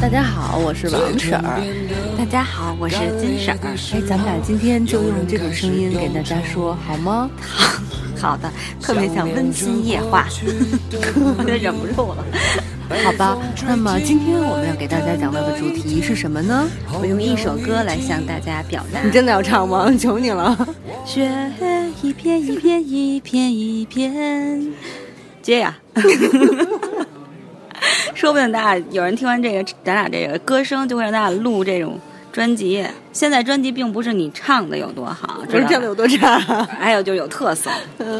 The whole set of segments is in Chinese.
大家好，我是王婶儿。大家好，我是金婶儿。哎，咱们俩今天就用这种声音给大家说好吗？好，好的，特别像温馨夜话，有点忍不住了。好吧，那么今天我们要给大家讲到的主题是什么呢？我用一首歌来向大家表达。你真的要唱吗？求你了。雪一片一片一片一片，接呀。说不定大家有人听完这个，咱俩这个歌声就会让大家录这种专辑。现在专辑并不是你唱的有多好，不是唱的有多差，还有就有特色。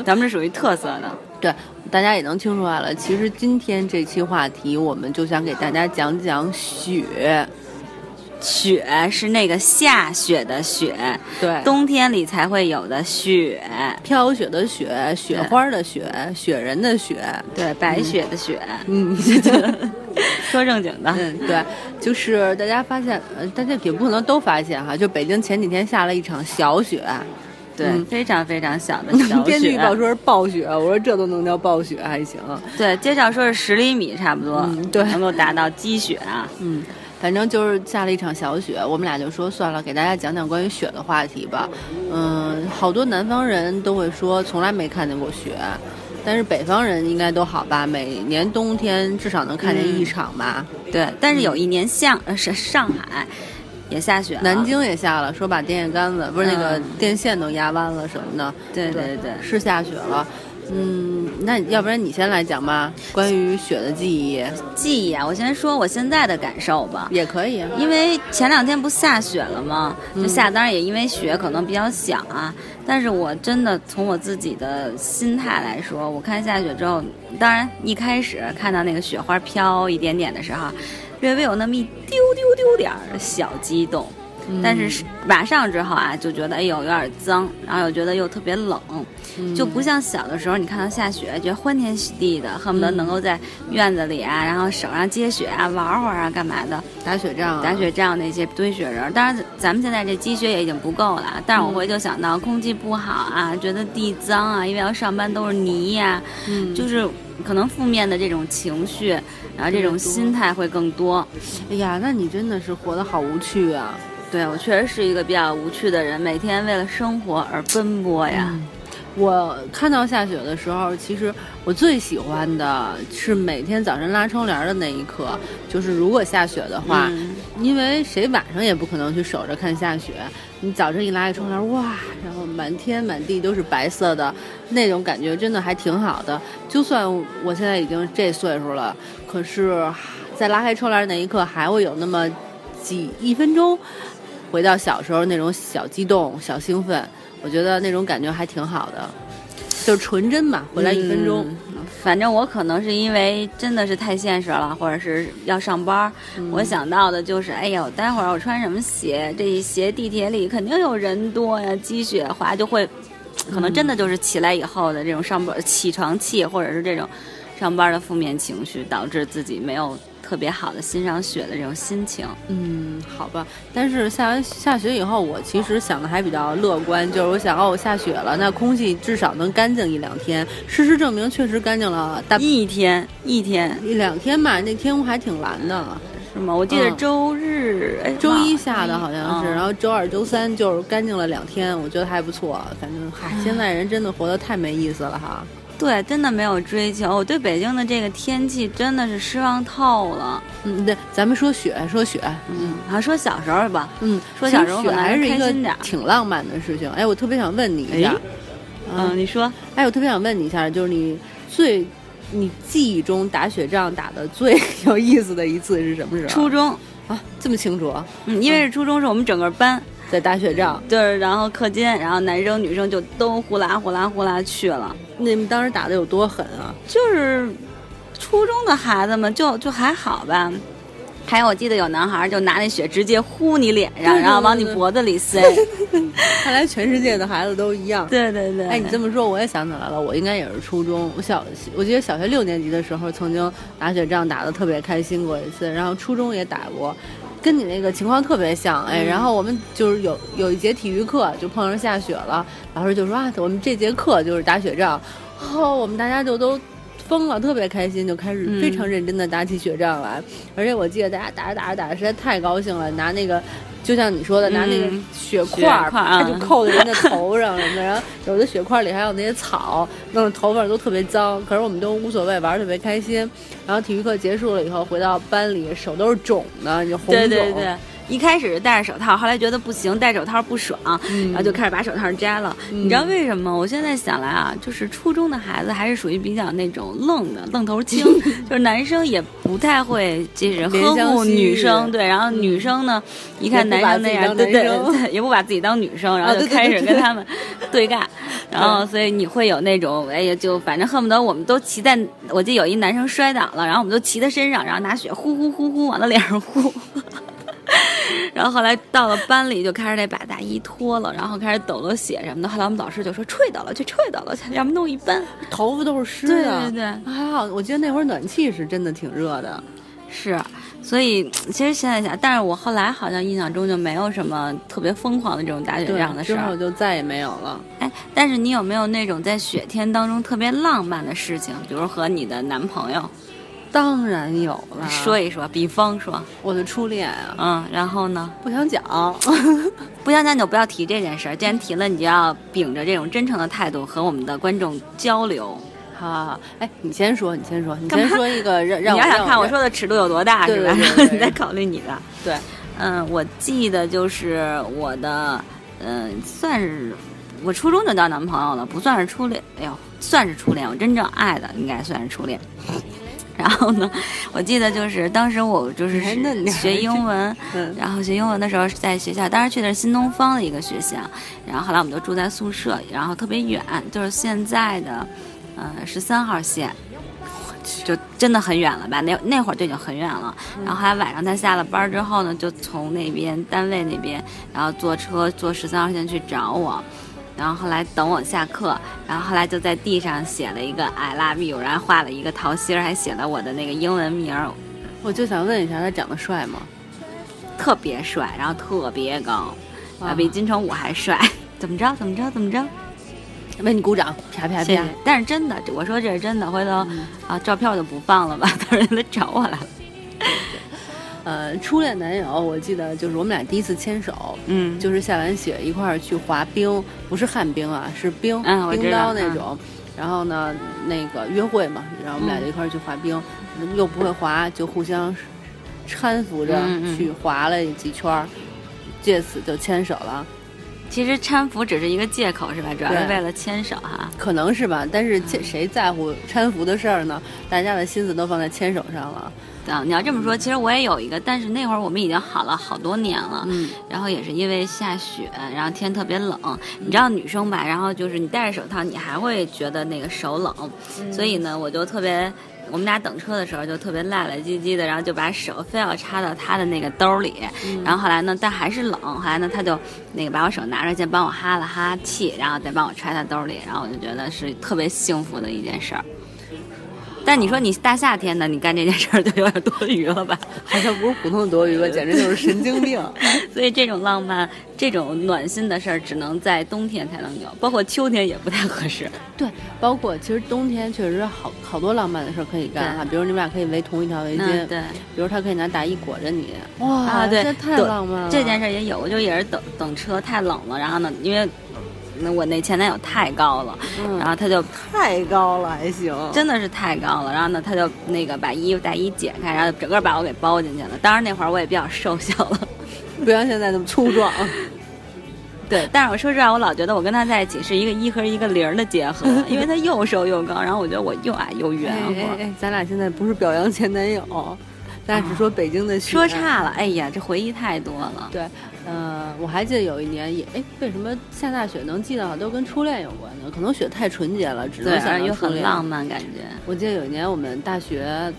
咱们是属于特色的。对，大家也能听出来了。其实今天这期话题，我们就想给大家讲讲雪。雪是那个下雪的雪，对，冬天里才会有的雪，飘雪的雪，雪花的雪，雪人的雪，对，白雪的雪，嗯，说正经的，嗯，对，就是大家发现，呃，大家也不可能都发现哈，就北京前几天下了一场小雪，对，非常非常小的小雪，天气预报说是暴雪，我说这都能叫暴雪还行，对，介绍说是十厘米差不多，对，能够达到积雪啊，嗯。反正就是下了一场小雪，我们俩就说算了，给大家讲讲关于雪的话题吧。嗯，好多南方人都会说从来没看见过雪，但是北方人应该都好吧？每年冬天至少能看见一场吧？对，但是有一年像呃是上海也下雪，南京也下了，说把电线杆子不是那个电线都压弯了什么的。对对对，是下雪了。嗯，那要不然你先来讲吧，关于雪的记忆。记忆啊，我先说我现在的感受吧。也可以，因为前两天不下雪了吗？就下，当然也因为雪可能比较小啊。但是我真的从我自己的心态来说，我看下雪之后，当然一开始看到那个雪花飘一点点的时候，略微有那么一丢丢丢点儿小激动。但是马上之后啊，就觉得哎呦有点脏，然后又觉得又特别冷，就不像小的时候，你看到下雪，觉得欢天喜地的，恨不得能够在院子里啊，然后手上接雪啊，玩会儿啊，干嘛的，打雪仗，打雪仗那些堆雪人。当然，咱们现在这积雪也已经不够了，但是我会就想到空气不好啊，觉得地脏啊，因为要上班都是泥呀，就是可能负面的这种情绪，然后这种心态会更多。哎呀，那你真的是活得好无趣啊！对我确实是一个比较无趣的人，每天为了生活而奔波呀。我看到下雪的时候，其实我最喜欢的是每天早晨拉窗帘的那一刻。就是如果下雪的话，因为谁晚上也不可能去守着看下雪。你早晨一拉开窗帘，哇，然后满天满地都是白色的，那种感觉真的还挺好的。就算我现在已经这岁数了，可是，在拉开窗帘那一刻，还会有那么几一分钟。回到小时候那种小激动、小兴奋，我觉得那种感觉还挺好的，就是纯真嘛。回来一分钟，反正我可能是因为真的是太现实了，或者是要上班，我想到的就是，哎呦，待会儿我穿什么鞋？这一鞋地铁里肯定有人多呀，积雪滑就会，可能真的就是起来以后的这种上班起床气，或者是这种上班的负面情绪，导致自己没有。特别好的欣赏雪的这种心情，嗯，好吧。但是下完下雪以后，我其实想的还比较乐观，就是我想，哦，下雪了，那空气至少能干净一两天。事实证明，确实干净了大一天一天一两天吧。那天空还挺蓝的，是吗？我记得周日、周一下的好像是，然后周二、周三就是干净了两天，我觉得还不错。反正嗨，现在人真的活得太没意思了哈。对，真的没有追求。我对北京的这个天气真的是失望透了。嗯，对，咱们说雪，说雪，嗯，还说小时候吧，嗯，说小时候雪还是一个挺浪漫的事情。哎，我特别想问你一下，嗯，你说，哎，我特别想问你一下，就是你最你记忆中打雪仗打的最 有意思的一次是什么时候？初中啊，这么清楚？嗯，因为是初中，是我们整个班。在打雪仗，就是，然后课间，然后男生女生就都呼啦呼啦呼啦去了。你们当时打的有多狠啊？就是初中的孩子们，就就还好吧。还有，我记得有男孩就拿那雪直接呼你脸上，然后往你脖子里塞。看来全世界的孩子都一样。对对对。哎，你这么说我也想起来了，我应该也是初中。我小，我记得小学六年级的时候曾经打雪仗打的特别开心过一次，然后初中也打过。跟你那个情况特别像，哎，然后我们就是有有一节体育课就碰上下雪了，老师就说啊，我们这节课就是打雪仗，后我们大家就都疯了，特别开心，就开始非常认真的打起雪仗来。而且我记得大家打着打着打着实在太高兴了，拿那个就像你说的，拿那个雪块儿，他就扣在人的头上什么的。然后有的雪块里还有那些草，弄得头发都特别脏。可是我们都无所谓，玩特别开心。然后体育课结束了以后，回到班里，手都是肿的，就红肿。对对对。一开始是戴着手套，后来觉得不行，戴手套不爽，然后就开始把手套摘了。你知道为什么？我现在想来啊，就是初中的孩子还是属于比较那种愣的，愣头青，就是男生也不太会，就是呵护女生，对，然后女生呢，一看男生那样，对对对，也不把自己当女生，然后就开始跟他们 对干，然后所以你会有那种，哎呀，就反正恨不得我们都骑在，我记得有一男生摔倒了，然后我们都骑他身上，然后拿雪呼呼呼呼往他脸上呼。然后后来到了班里，就开始得把大衣脱了，然后开始抖抖血什么的。后来我们老师就说：“吹倒了，就吹倒了，要不弄一班，头发都是湿的。”对对对，还好，我记得那会儿暖气是真的挺热的。是，所以其实现在想，但是我后来好像印象中就没有什么特别疯狂的这种打雪仗的事儿，之后就再也没有了。哎，但是你有没有那种在雪天当中特别浪漫的事情，比如和你的男朋友？当然有了，说一说，比方说我的初恋啊，嗯，然后呢？不想讲，不想讲你就不要提这件事儿。既然提了，你就要秉着这种真诚的态度和我们的观众交流。好好好，哎，你先说，你先说，你先说一个让 让你要想看我说的尺度有多大是吧？然后 你再考虑你的。对，嗯，我记得就是我的，嗯，算是我初中就交男朋友了，不算是初恋。哎呦，算是初恋，我真正爱的应该算是初恋。然后呢，我记得就是当时我就是学英文，然后学英文的时候是在学校，当时去的是新东方的一个学校，然后后来我们就住在宿舍，然后特别远，就是现在的，呃十三号线，就真的很远了吧？那那会儿就已经很远了。然后后来晚上他下了班之后呢，就从那边单位那边，然后坐车坐十三号线去找我。然后后来等我下课，然后后来就在地上写了一个 I love you，然后画了一个桃心儿，还写了我的那个英文名儿。我就想问一下，他长得帅吗？特别帅，然后特别高，啊，比金城武还帅。怎么着？怎么着？怎么着？为你鼓掌，啪啪啪！但是真的，我说这是真的，回头啊，照片我就不放了吧，到时候来找我来了。呃，初恋男友，我记得就是我们俩第一次牵手，嗯，就是下完雪一块儿去滑冰，不是旱冰啊，是冰冰刀那种。然后呢，那个约会嘛，然后我们俩就一块儿去滑冰，又不会滑，就互相搀扶着去滑了几圈儿，借此就牵手了。其实搀扶只是一个借口，是吧？主要是为了牵手哈。可能是吧，但是谁在乎搀扶的事儿呢？大家的心思都放在牵手上了。啊你要这么说，其实我也有一个，但是那会儿我们已经好了好多年了。嗯，然后也是因为下雪，然后天特别冷。你知道女生吧？然后就是你戴着手套，你还会觉得那个手冷。所以呢，我就特别，我们俩等车的时候就特别赖赖唧唧的，然后就把手非要插到他的那个兜里。然后后来呢，但还是冷，后来呢，他就那个把我手拿着先帮我哈了哈气，然后再帮我揣他兜里。然后我就觉得是特别幸福的一件事儿。但你说你大夏天的，你干这件事儿就有点多余了吧？好像不是普通的多余吧，简直就是神经病。所以这种浪漫、这种暖心的事儿，只能在冬天才能有，包括秋天也不太合适。对，包括其实冬天确实好好多浪漫的事儿可以干哈，比如你们俩可以围同一条围巾，对，比如他可以拿大衣裹着你，哇，这太浪漫了。这件事儿也有，就也是等等车太冷了，然后呢，因为。那我那前男友太高了，然后他就太高了还行，真的是太高了。然后呢，他就那个把衣服大衣解开，然后整个把我给包进去了。当然那会儿我也比较瘦小了，不像现在那么粗壮。对，但是我说实话，我老觉得我跟他在一起是一个一和一个零的结合，因为他又瘦又高，然后我觉得我又矮又圆。哎哎，咱俩现在不是表扬前男友，咱是说北京的说差了。哎呀，这回忆太多了。对。呃，我还记得有一年也哎，为什么下大雪能记得都跟初恋有关呢？可能雪太纯洁了，只能想又很浪漫感觉。我记得有一年我们大学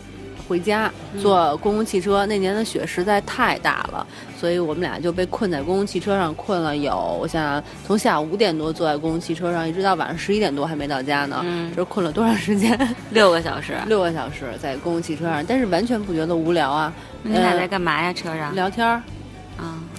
回家坐公共汽车，那年的雪实在太大了，所以我们俩就被困在公共汽车上，困了有我想想，从下午五点多坐在公共汽车上，一直到晚上十一点多还没到家呢。嗯，这困了多长时间？六个小时。六个小时在公共汽车上，但是完全不觉得无聊啊。你俩在干嘛呀？车上聊天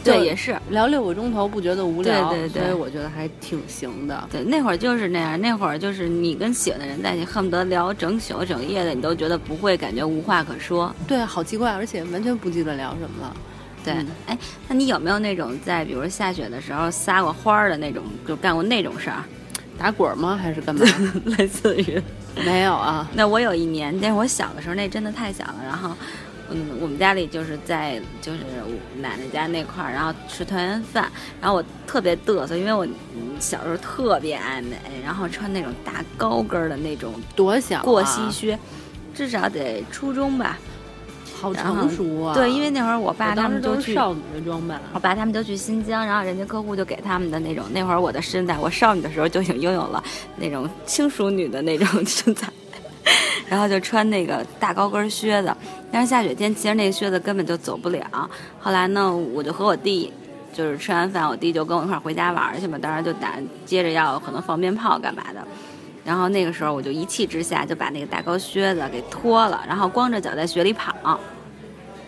对，也是聊六个钟头不觉得无聊，对对对，所以我觉得还挺行的。对，那会儿就是那样，那会儿就是你跟喜欢的人在一起，恨不得聊整宿整夜的，你都觉得不会感觉无话可说。对，好奇怪，而且完全不记得聊什么了。对，哎，那你有没有那种在比如下雪的时候撒过花的那种，就干过那种事儿？打滚吗？还是干嘛？类似于没有啊。那我有一年，但是我小的时候那真的太小了。然后，嗯，我们家里就是在就是奶奶家那块儿，然后吃团圆饭。然后我特别嘚瑟，因为我小时候特别爱美，然后穿那种大高跟的那种多小过膝靴，至少得初中吧。好成熟啊！对，因为那会儿我爸他们都去少女的装扮，我爸他们都去新疆，然后人家客户就给他们的那种。那会儿我的身材，我少女的时候就已经拥有了那种轻熟女的那种身材，然后就穿那个大高跟靴子。但是下雪天，其实那个靴子根本就走不了。后来呢，我就和我弟，就是吃完饭，我弟就跟我一块儿回家玩去嘛。当时就打接着要可能放鞭炮干嘛的。然后那个时候我就一气之下就把那个大高靴子给脱了，然后光着脚在雪里跑，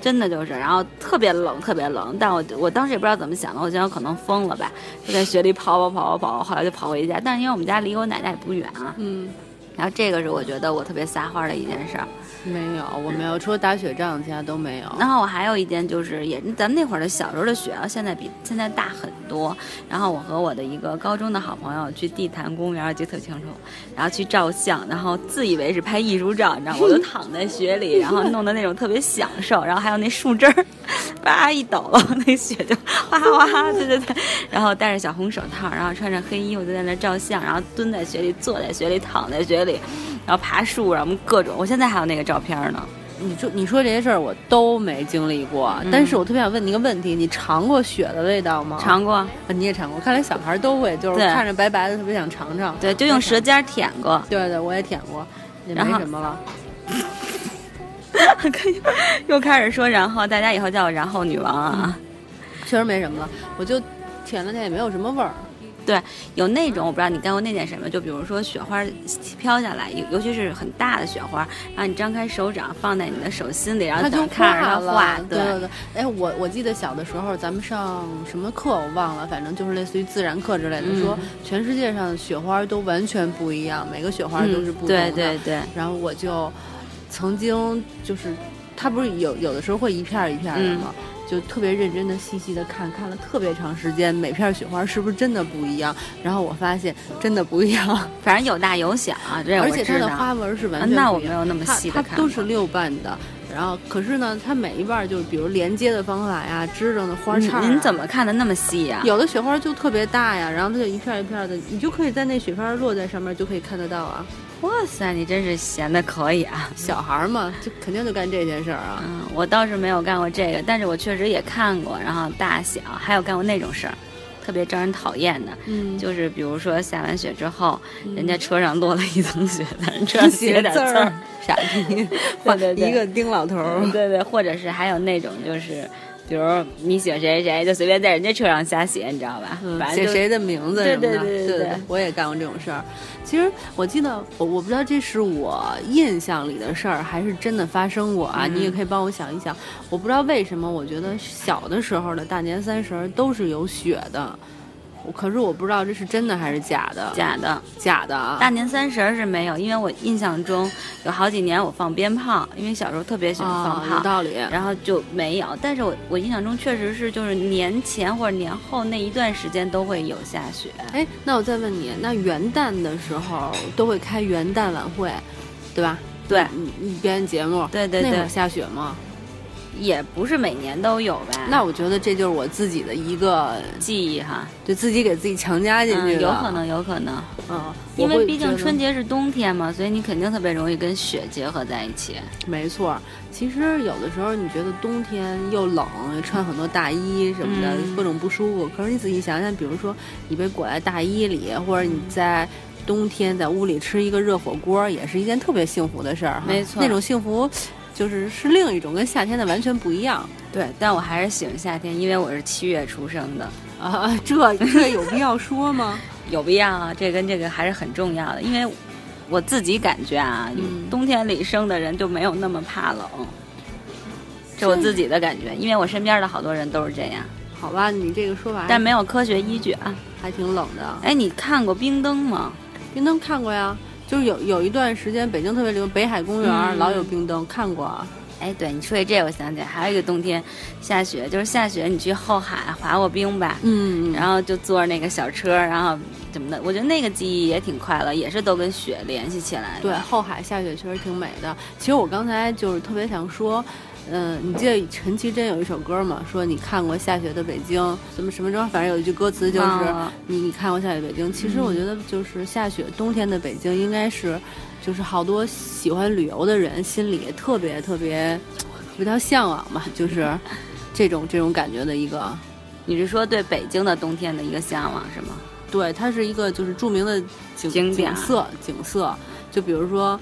真的就是，然后特别冷，特别冷。但我我当时也不知道怎么想的，我觉得可能疯了吧，就在雪里跑跑跑跑跑，后来就跑回家。但是因为我们家离我奶奶也不远啊，嗯，然后这个是我觉得我特别撒欢的一件事儿。没有，我没有，除了打雪仗，其他都没有。然后我还有一件就是，也咱们那会儿的小时候的雪啊，现在比现在大很多。然后我和我的一个高中的好朋友去地坛公园，记得特清楚。然后去照相，然后自以为是拍艺术照，你知道？我就躺在雪里，然后弄的那种特别享受。然后还有那树枝儿，叭一抖，那雪就哗哗，对对对。然后戴着小红手套，然后穿着黑衣服就在那照相，然后蹲在雪里，坐在雪里，躺在雪里。然后爬树，然后各种，我现在还有那个照片呢。你说你说这些事儿我都没经历过，但是我特别想问你一个问题：你尝过雪的味道吗？尝过，你也尝过。看来小孩都会，就是看着白白的，特别想尝尝。对，就用舌尖舔过。对对，我也舔过，也没什么了。又开始说，然后大家以后叫我然后女王啊。确实没什么了，我就舔了舔，也没有什么味儿。对，有那种我不知道你干过那件什么，就比如说雪花飘下来，尤尤其是很大的雪花，然后你张开手掌放在你的手心里，然后就看着它化。对对对，哎，我我记得小的时候咱们上什么课我忘了，反正就是类似于自然课之类的，说全世界上的雪花都完全不一样，每个雪花都是不同的。对对对。然后我就曾经就是，它不是有有的时候会一片一片的吗？就特别认真的、细细的看，看了特别长时间，每片雪花是不是真的不一样？然后我发现真的不一样，反正有大有小，这而且它的花纹是完全那我没有那么细的看，它都是六瓣的。然后可是呢，它每一瓣就是比如连接的方法呀、支棱的花叉，您怎么看的那么细呀？有的雪花就特别大呀，然后它就一片一片的，你就可以在那雪花落在上面就可以看得到啊。哇塞，你真是闲的可以啊！小孩嘛，就肯定就干这件事儿啊。嗯，我倒是没有干过这个，但是我确实也看过，然后大小还有干过那种事儿，特别招人讨厌的。嗯，就是比如说下完雪之后，人家车上落了一层雪，但是车上写点字儿，傻逼，对对对，一个丁老头儿，对对，或者是还有那种就是。比如你写谁谁谁，就随便在人家车上瞎写，你知道吧？写谁的名字什么的。对对对对，我也干过这种事儿。其实我记得，我我不知道这是我印象里的事儿，还是真的发生过啊？你也可以帮我想一想。我不知道为什么，我觉得小的时候的大年三十都是有雪的。可是我不知道这是真的还是假的，假的，假的啊！大年三十是没有，因为我印象中有好几年我放鞭炮，因为小时候特别喜欢放炮，有道理。然后就没有，但是我我印象中确实是就是年前或者年后那一段时间都会有下雪。哎，那我再问你，那元旦的时候都会开元旦晚会，对吧？对，你表演节目，对对对，那会儿下雪吗？也不是每年都有吧？那我觉得这就是我自己的一个记忆哈，就自己给自己强加进去的，有可能，有可能，嗯，因为毕竟春节是冬天嘛，所以你肯定特别容易跟雪结合在一起。没错，其实有的时候你觉得冬天又冷，穿很多大衣什么的，各种不舒服。可是你仔细想想，比如说你被裹在大衣里，或者你在冬天在屋里吃一个热火锅，也是一件特别幸福的事儿哈。没错，那种幸福。就是是另一种跟夏天的完全不一样，对，但我还是喜欢夏天，因为我是七月出生的啊，这这有必要说吗？有必要啊，这跟这个还是很重要的，因为我自己感觉啊，冬天里生的人就没有那么怕冷，这我自己的感觉，因为我身边的好多人都是这样。好吧，你这个说法，但没有科学依据啊，还挺冷的。哎，你看过冰灯吗？冰灯看过呀，就是有有一段时间北京特别流行北海公园，老有冰灯，看过。哎，对你说起这，我想起来还有一个冬天下雪，就是下雪你去后海滑过冰吧？嗯，然后就坐那个小车，然后怎么的？我觉得那个记忆也挺快乐，也是都跟雪联系起来的。对，后海下雪确实挺美的。其实我刚才就是特别想说。嗯，你记得陈绮贞有一首歌吗？说你看过下雪的北京，什么什么中，反正有一句歌词就是你你看过下雪北京。其实我觉得就是下雪冬天的北京，应该是就是好多喜欢旅游的人心里特别特别比较向往吧，就是 这种这种感觉的一个。你是说对北京的冬天的一个向往是吗？对，它是一个就是著名的景景色景色，就比如说。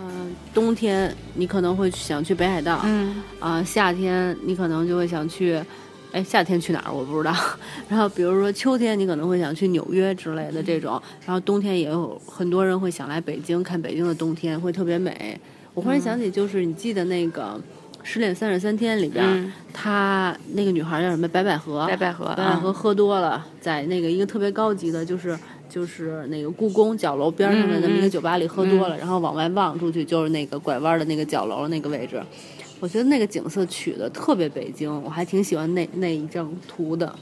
嗯，冬天你可能会想去北海道，嗯，啊，夏天你可能就会想去，哎，夏天去哪儿我不知道。然后比如说秋天你可能会想去纽约之类的这种，然后冬天也有很多人会想来北京看北京的冬天会特别美。我忽然想起，就是你记得那个《失恋三十三天》里边，她那个女孩叫什么？白百合，白百合，白百合喝多了，在那个一个特别高级的，就是。就是那个故宫角楼边上的那么一个酒吧里喝多了，然后往外望出去就是那个拐弯的那个角楼那个位置，我觉得那个景色取的特别北京，我还挺喜欢那那一张图的。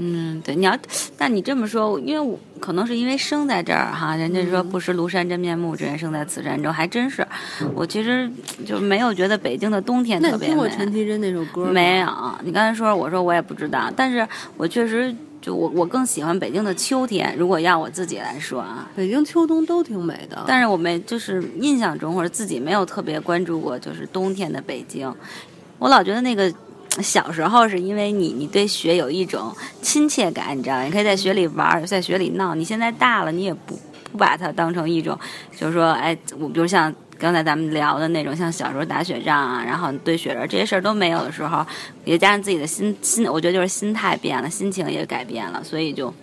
嗯，对，你要，但你这么说，因为我可能是因为生在这儿哈，人家说不识庐山真面目，只缘生在此山中，还真是。我其实就没有觉得北京的冬天特别美。听过陈绮贞那首歌？没有，你刚才说，我说我也不知道，但是我确实。就我我更喜欢北京的秋天，如果要我自己来说啊，北京秋冬都挺美的。但是我没就是印象中或者自己没有特别关注过，就是冬天的北京。我老觉得那个小时候是因为你你对雪有一种亲切感，你知道，你可以在雪里玩，在雪里闹。你现在大了，你也不不把它当成一种，就是说，哎，我比如像。刚才咱们聊的那种，像小时候打雪仗啊，然后堆雪人这些事儿都没有的时候，也加上自己的心心，我觉得就是心态变了，心情也改变了，所以就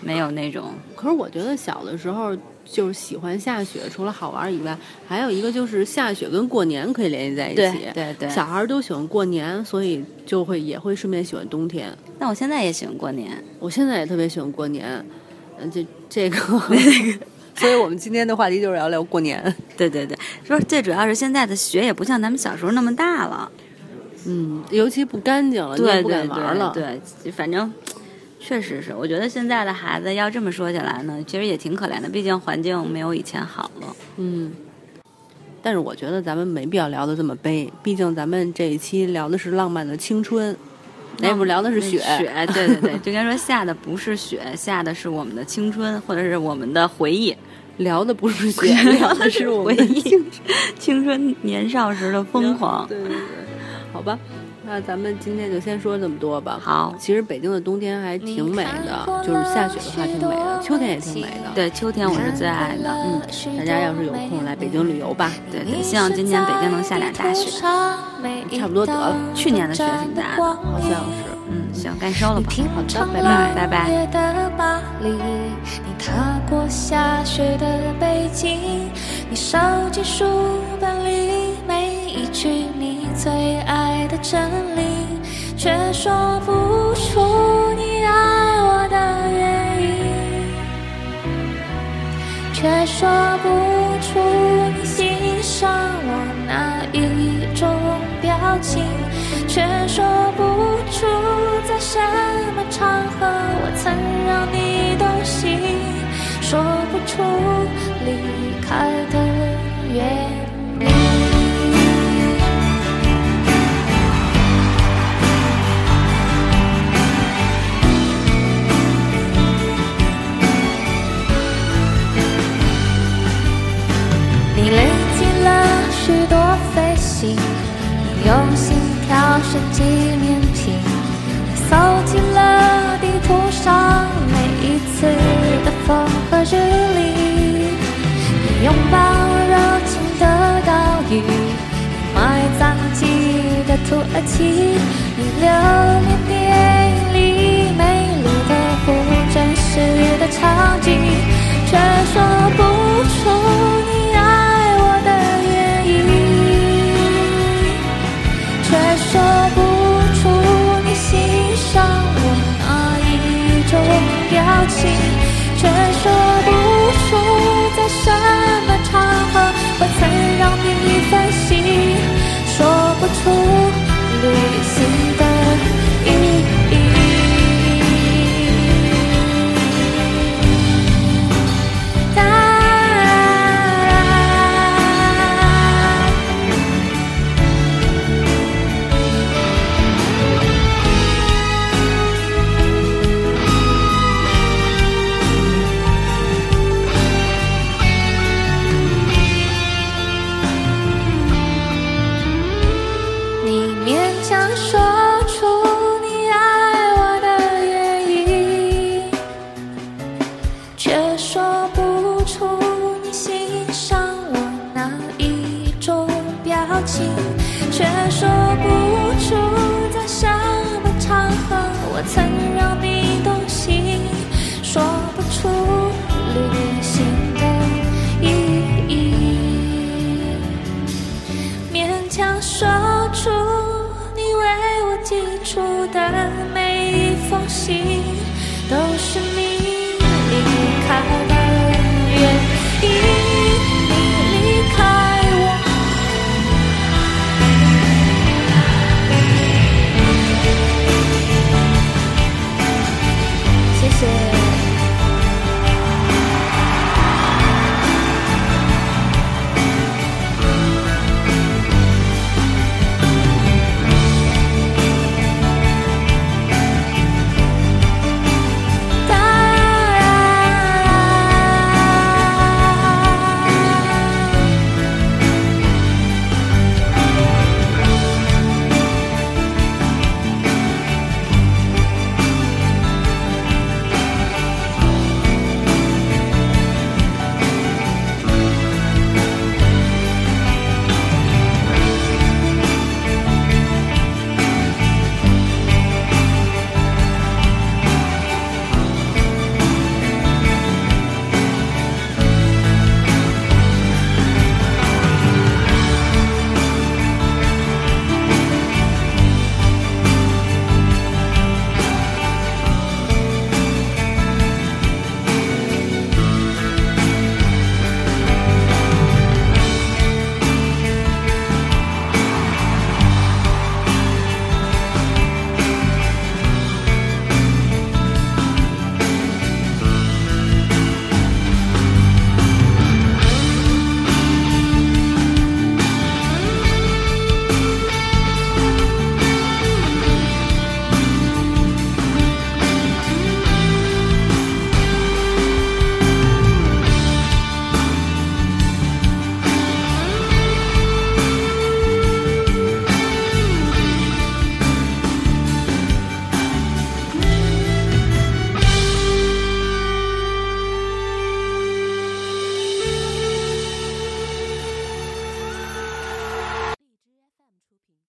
没有那种。可是我觉得小的时候就是喜欢下雪，除了好玩以外，还有一个就是下雪跟过年可以联系在一起。对对对，小孩都喜欢过年，所以就会也会顺便喜欢冬天。那我现在也喜欢过年，我现在也特别喜欢过年。嗯，这这个。所以我们今天的话题就是聊聊过年。对 对对，说最主要是现在的雪也不像咱们小时候那么大了，嗯，尤其不干净了，对不敢玩了。对，反正确实是，我觉得现在的孩子要这么说起来呢，其实也挺可怜的，毕竟环境没有以前好了。嗯，但是我觉得咱们没必要聊的这么悲，毕竟咱们这一期聊的是浪漫的青春，那不聊的是雪。雪，对对对，就该说下的不是雪，下的是我们的青春，或者是我们的回忆。聊的不是雪，聊的是回忆，青春年少时的疯狂。对对对，好吧，那咱们今天就先说这么多吧。好，其实北京的冬天还挺美的，就是下雪的话挺美的，秋天也挺美的。对，秋天我是最爱的。嗯，大家要是有空来北京旅游吧。对对，希望今年北京能下点大雪。差不多得了，去年的雪挺大的，好像是。嗯，行，该收了吧。好的，拜拜，拜拜。你踏过下雪的北京，你收集书本里每一句你最爱的真理，却说不出你爱我的原因，却说不出你欣赏我哪一种表情，却说不出。在什么场合，我曾让你动心，说不出离开的原因。起你留恋电影里美丽的不真实的场景却说不出你爱我的原因却说不出你欣赏我哪一种表情却说不出心都是你离开的原因。谢谢。